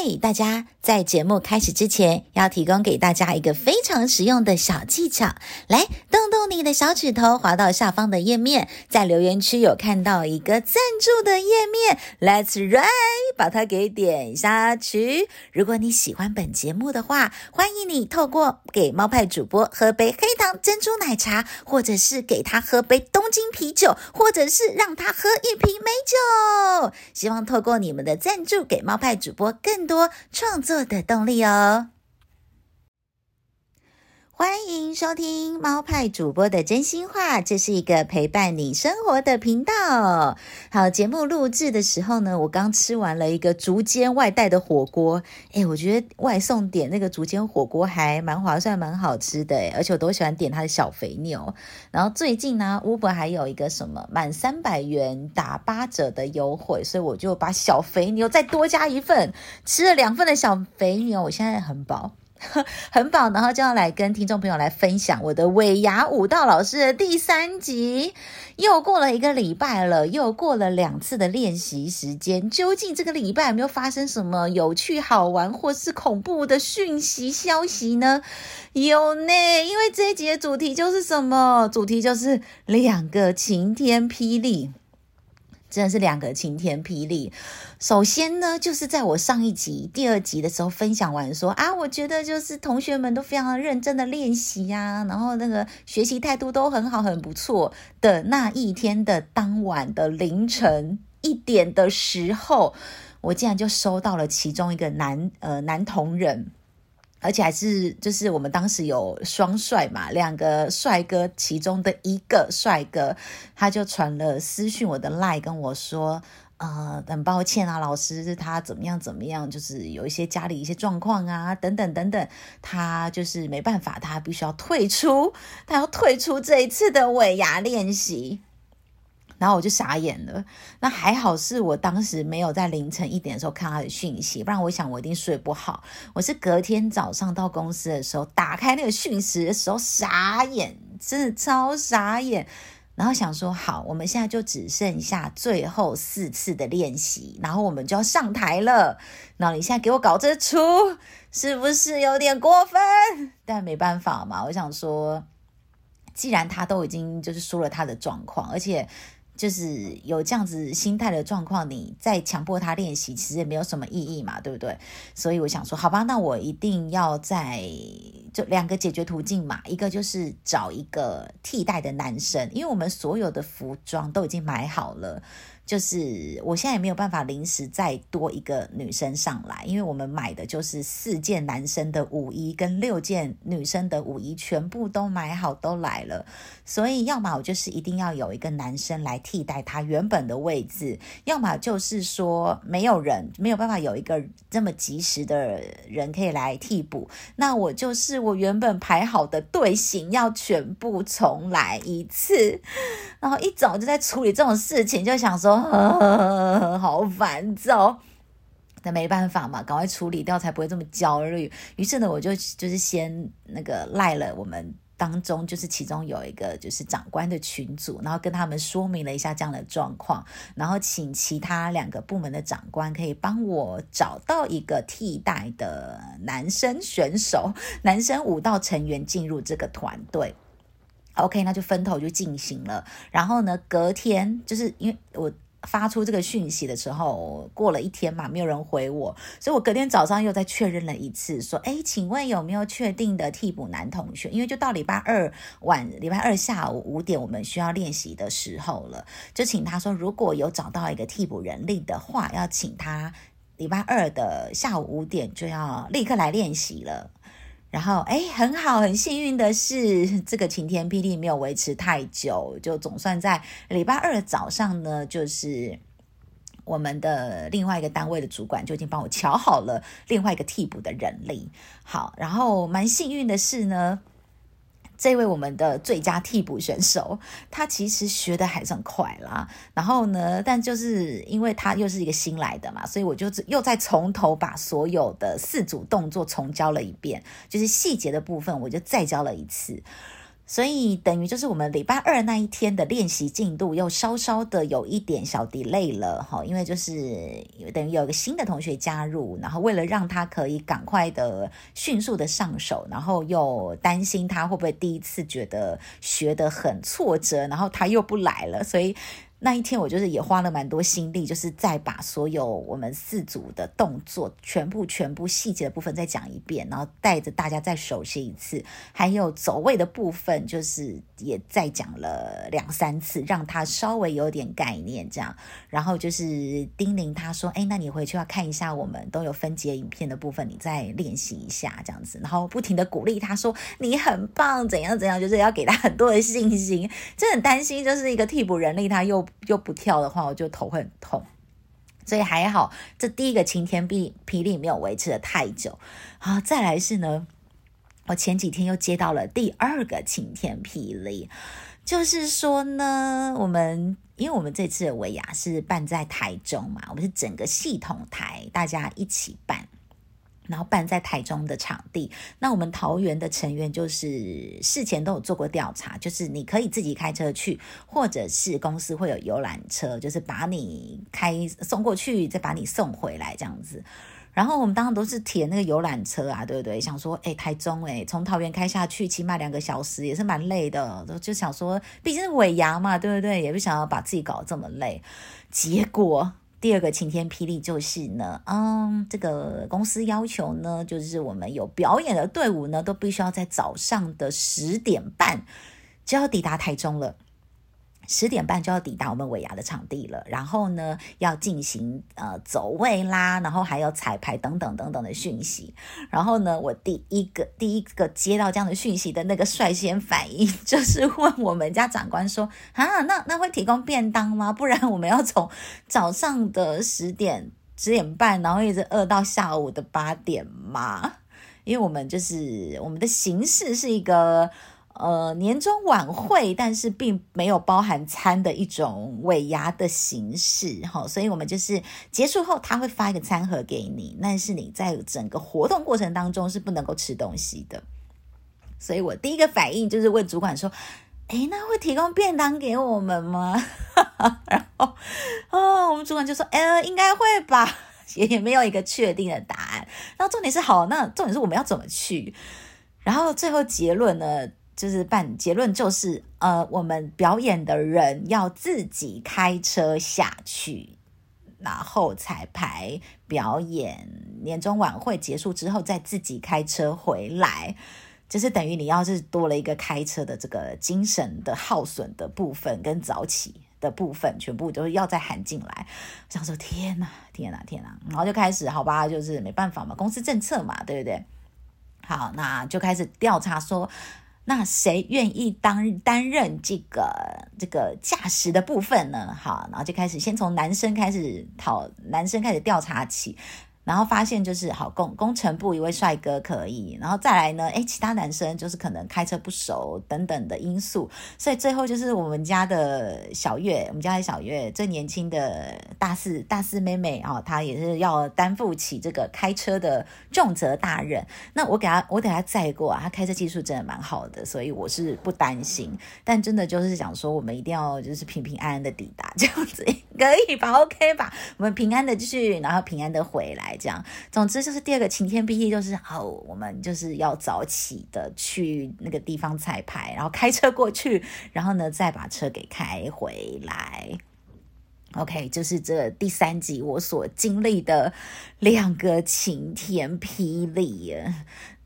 嗨，大家！在节目开始之前，要提供给大家一个非常实用的小技巧。来，动动你的小指头，滑到下方的页面，在留言区有看到一个赞助的页面，Let's right，把它给点下去。如果你喜欢本节目的话，欢迎你透过给猫派主播喝杯黑糖珍珠奶茶，或者是给他喝杯东京啤酒，或者是让他喝一瓶美酒。希望透过你们的赞助，给猫派主播更多创作的动力哦。欢迎收听猫派主播的真心话，这是一个陪伴你生活的频道。好，节目录制的时候呢，我刚吃完了一个竹间外带的火锅，诶，我觉得外送点那个竹间火锅还蛮划算，蛮好吃的，而且我都喜欢点它的小肥牛。然后最近呢，Uber 还有一个什么满三百元打八折的优惠，所以我就把小肥牛再多加一份，吃了两份的小肥牛，我现在很饱。很饱，然后就要来跟听众朋友来分享我的尾牙舞蹈老师的第三集。又过了一个礼拜了，又过了两次的练习时间，究竟这个礼拜有没有发生什么有趣、好玩或是恐怖的讯息消息呢？有呢，因为这一集的主题就是什么？主题就是两个晴天霹雳。真的是两个晴天霹雳。首先呢，就是在我上一集、第二集的时候分享完说啊，我觉得就是同学们都非常认真的练习呀，然后那个学习态度都很好、很不错的那一天的当晚的凌晨一点的时候，我竟然就收到了其中一个男呃男同仁。而且还是就是我们当时有双帅嘛，两个帅哥，其中的一个帅哥，他就传了私讯我的 line 跟我说，呃，很抱歉啊，老师他怎么样怎么样，就是有一些家里一些状况啊，等等等等，他就是没办法，他必须要退出，他要退出这一次的尾牙练习。然后我就傻眼了，那还好是我当时没有在凌晨一点的时候看他的讯息，不然我想我一定睡不好。我是隔天早上到公司的时候打开那个讯息的时候傻眼，真的超傻眼。然后想说好，我们现在就只剩下最后四次的练习，然后我们就要上台了。然后你现在给我搞这出，是不是有点过分？但没办法嘛，我想说，既然他都已经就是说了他的状况，而且。就是有这样子心态的状况，你再强迫他练习，其实也没有什么意义嘛，对不对？所以我想说，好吧，那我一定要在就两个解决途径嘛，一个就是找一个替代的男生，因为我们所有的服装都已经买好了。就是我现在也没有办法临时再多一个女生上来，因为我们买的就是四件男生的舞衣跟六件女生的舞衣，全部都买好都来了，所以要么我就是一定要有一个男生来替代他原本的位置，要么就是说没有人没有办法有一个这么及时的人可以来替补，那我就是我原本排好的队形要全部重来一次，然后一早就在处理这种事情，就想说。啊，好烦躁，那没办法嘛，赶快处理掉才不会这么焦虑。于是呢，我就就是先那个赖了我们当中，就是其中有一个就是长官的群组，然后跟他们说明了一下这样的状况，然后请其他两个部门的长官可以帮我找到一个替代的男生选手、男生舞蹈成员进入这个团队。OK，那就分头就进行了。然后呢，隔天就是因为我发出这个讯息的时候，过了一天嘛，没有人回我，所以我隔天早上又再确认了一次，说：“哎，请问有没有确定的替补男同学？因为就到礼拜二晚，礼拜二下午五点，我们需要练习的时候了，就请他说，如果有找到一个替补人力的话，要请他礼拜二的下午五点就要立刻来练习了。”然后，哎，很好，很幸运的是，这个晴天霹雳没有维持太久，就总算在礼拜二早上呢，就是我们的另外一个单位的主管就已经帮我瞧好了另外一个替补的人力。好，然后蛮幸运的是呢。这位我们的最佳替补选手，他其实学的还是很快啦。然后呢，但就是因为他又是一个新来的嘛，所以我就又再从头把所有的四组动作重教了一遍，就是细节的部分我就再教了一次。所以等于就是我们礼拜二那一天的练习进度又稍稍的有一点小 delay 了哈，因为就是等于有一个新的同学加入，然后为了让他可以赶快的、迅速的上手，然后又担心他会不会第一次觉得学得很挫折，然后他又不来了，所以。那一天我就是也花了蛮多心力，就是再把所有我们四组的动作全部全部细节的部分再讲一遍，然后带着大家再熟悉一次，还有走位的部分就是也再讲了两三次，让他稍微有点概念这样，然后就是叮咛他说：“哎，那你回去要看一下我们都有分解影片的部分，你再练习一下这样子。”然后不停的鼓励他说：“你很棒，怎样怎样，就是要给他很多的信心。”就很担心，就是一个替补人力，他又。又不跳的话，我就头会很痛，所以还好，这第一个晴天霹霹雳没有维持的太久。好，再来是呢，我前几天又接到了第二个晴天霹雳，就是说呢，我们因为我们这次的尾牙是办在台中嘛，我们是整个系统台大家一起办。然后办在台中的场地，那我们桃园的成员就是事前都有做过调查，就是你可以自己开车去，或者是公司会有游览车，就是把你开送过去，再把你送回来这样子。然后我们当时都是填那个游览车啊，对不对？想说，哎，台中，哎，从桃园开下去起码两个小时，也是蛮累的。就想说，毕竟是尾牙嘛，对不对？也不想要把自己搞得这么累。结果。第二个晴天霹雳就是呢，嗯，这个公司要求呢，就是我们有表演的队伍呢，都必须要在早上的十点半就要抵达台中了。十点半就要抵达我们尾牙的场地了，然后呢，要进行呃走位啦，然后还有彩排等等等等的讯息。然后呢，我第一个第一个接到这样的讯息的那个率先反应，就是问我们家长官说：“啊，那那会提供便当吗？不然我们要从早上的十点十点半，然后一直饿到下午的八点吗？因为我们就是我们的形式是一个。”呃，年终晚会，但是并没有包含餐的一种尾牙的形式，哈，所以我们就是结束后他会发一个餐盒给你，但是你在整个活动过程当中是不能够吃东西的。所以我第一个反应就是问主管说：“诶，那会提供便当给我们吗？” 然后，哦，我们主管就说：“呃，应该会吧，也也没有一个确定的答案。”然后重点是好，那重点是我们要怎么去？然后最后结论呢？就是办结论就是，呃，我们表演的人要自己开车下去，然后彩排表演，年终晚会结束之后再自己开车回来，就是等于你要是多了一个开车的这个精神的耗损的部分跟早起的部分，全部都要再含进来。我想说天哪，天哪，天哪，然后就开始好吧，就是没办法嘛，公司政策嘛，对不对？好，那就开始调查说。那谁愿意当担任这个这个驾驶的部分呢？好，然后就开始先从男生开始讨，男生开始调查起。然后发现就是好工工程部一位帅哥可以，然后再来呢，诶，其他男生就是可能开车不熟等等的因素，所以最后就是我们家的小月，我们家的小月最年轻的大四大四妹妹啊，她也是要担负起这个开车的重责大任。那我给她，我给她载过啊，她开车技术真的蛮好的，所以我是不担心。但真的就是想说，我们一定要就是平平安安的抵达，这样子 可以吧？OK 吧？我们平安的去，然后平安的回来。这样，总之就是第二个晴天霹雳，就是哦，我们就是要早起的去那个地方彩排，然后开车过去，然后呢再把车给开回来。OK，就是这第三集我所经历的两个晴天霹雳。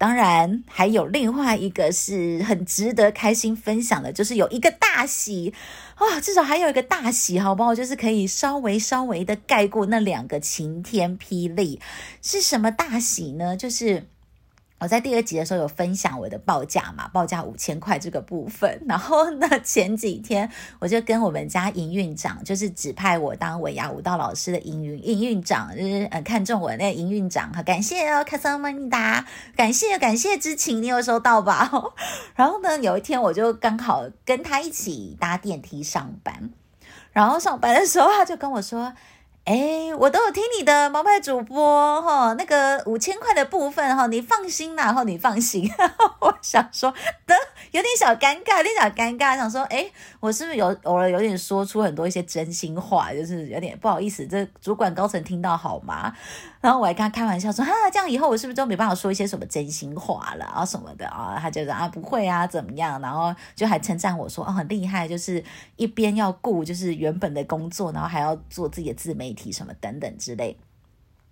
当然，还有另外一个是很值得开心分享的，就是有一个大喜啊，至少还有一个大喜，好不好？就是可以稍微稍微的盖过那两个晴天霹雳，是什么大喜呢？就是。我在第二集的时候有分享我的报价嘛，报价五千块这个部分。然后呢，前几天我就跟我们家营运长，就是指派我当尾牙舞蹈老师的营运营运长，就是呃看中我那个营运长，好感谢哦，卡桑曼尼达，感谢感谢之情，你有收到吧？然后呢，有一天我就刚好跟他一起搭电梯上班，然后上班的时候他就跟我说。哎，我都有听你的毛派主播哈，那个五千块的部分哈，你放心啦，然后你放心。我想说的有点小尴尬，有点小尴尬，想说，哎，我是不是有偶尔有点说出很多一些真心话，就是有点不好意思，这主管高层听到好吗？然后我还跟他开玩笑说，哈，这样以后我是不是都没办法说一些什么真心话了啊什么的啊？他就说啊不会啊怎么样？然后就还称赞我说哦很厉害，就是一边要顾就是原本的工作，然后还要做自己的自媒体什么等等之类。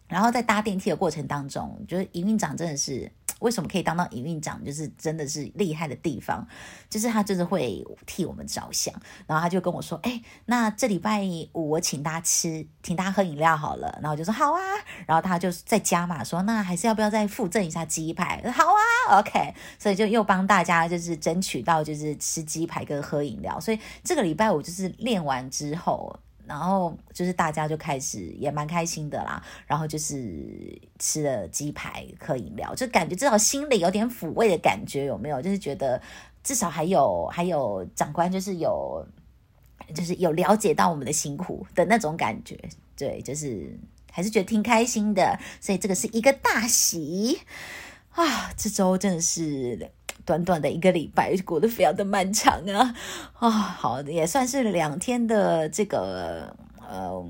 然后在搭电梯的过程当中，就是营运长真的是。为什么可以当到营运长？就是真的是厉害的地方，就是他真的会替我们着想。然后他就跟我说：“哎，那这礼拜五我请大家吃，请大家喝饮料好了。”然后就说：“好啊。”然后他就再加码说：“那还是要不要再附赠一下鸡排？”好啊，OK。所以就又帮大家就是争取到就是吃鸡排跟喝饮料。所以这个礼拜五就是练完之后。然后就是大家就开始也蛮开心的啦，然后就是吃了鸡排喝饮料，就感觉至少心里有点抚慰的感觉，有没有？就是觉得至少还有还有长官就是有就是有了解到我们的辛苦的那种感觉，对，就是还是觉得挺开心的，所以这个是一个大喜啊！这周真的是。短短的一个礼拜过得非常的漫长啊。啊，好，也算是两天的这个呃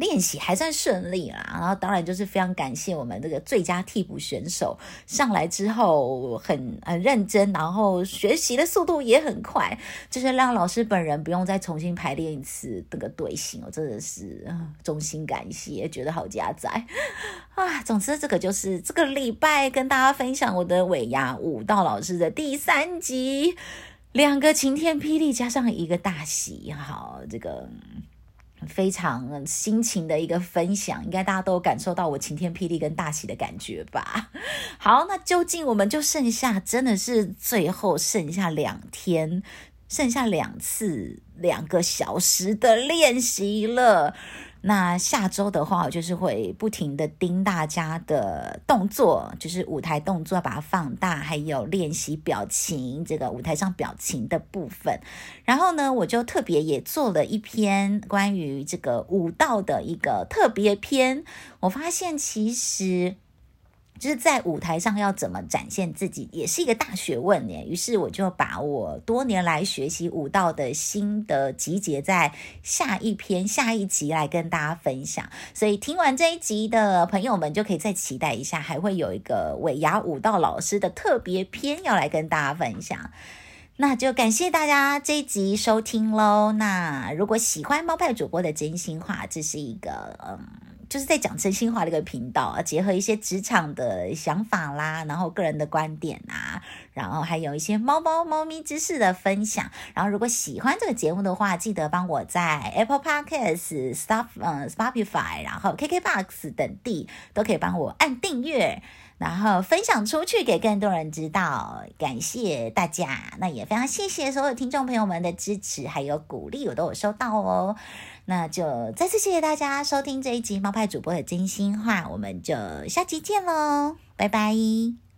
练习还算顺利啦。然后当然就是非常感谢我们这个最佳替补选手上来之后很很认真，然后学习的速度也很快，就是让老师本人不用再重新排练一次那个队形，我真的是衷心感谢，觉得好加载。啊，总之这个就是这个礼拜跟大家分享我的尾牙舞蹈老师的第三集，两个晴天霹雳加上一个大喜，好，这个非常心情的一个分享，应该大家都有感受到我晴天霹雳跟大喜的感觉吧？好，那究竟我们就剩下真的是最后剩下两天，剩下两次两个小时的练习了。那下周的话，我就是会不停的盯大家的动作，就是舞台动作，把它放大，还有练习表情，这个舞台上表情的部分。然后呢，我就特别也做了一篇关于这个舞蹈的一个特别篇。我发现其实。就是在舞台上要怎么展现自己，也是一个大学问耶。于是我就把我多年来学习舞蹈的心得集结在下一篇、下一集来跟大家分享。所以听完这一集的朋友们，就可以再期待一下，还会有一个尾牙舞蹈老师的特别篇要来跟大家分享。那就感谢大家这一集收听喽。那如果喜欢猫派主播的真心话，这是一个嗯。就是在讲真心话的一个频道啊，结合一些职场的想法啦，然后个人的观点啊，然后还有一些猫猫猫咪知识的分享。然后如果喜欢这个节目的话，记得帮我在 Apple Podcast、Stuff、嗯、Spotify，然后 KKBox 等地都可以帮我按订阅，然后分享出去给更多人知道。感谢大家，那也非常谢谢所有听众朋友们的支持还有鼓励，我都有收到哦。那就再次谢谢大家收听这一集猫派主播的真心话，我们就下集见喽，拜拜。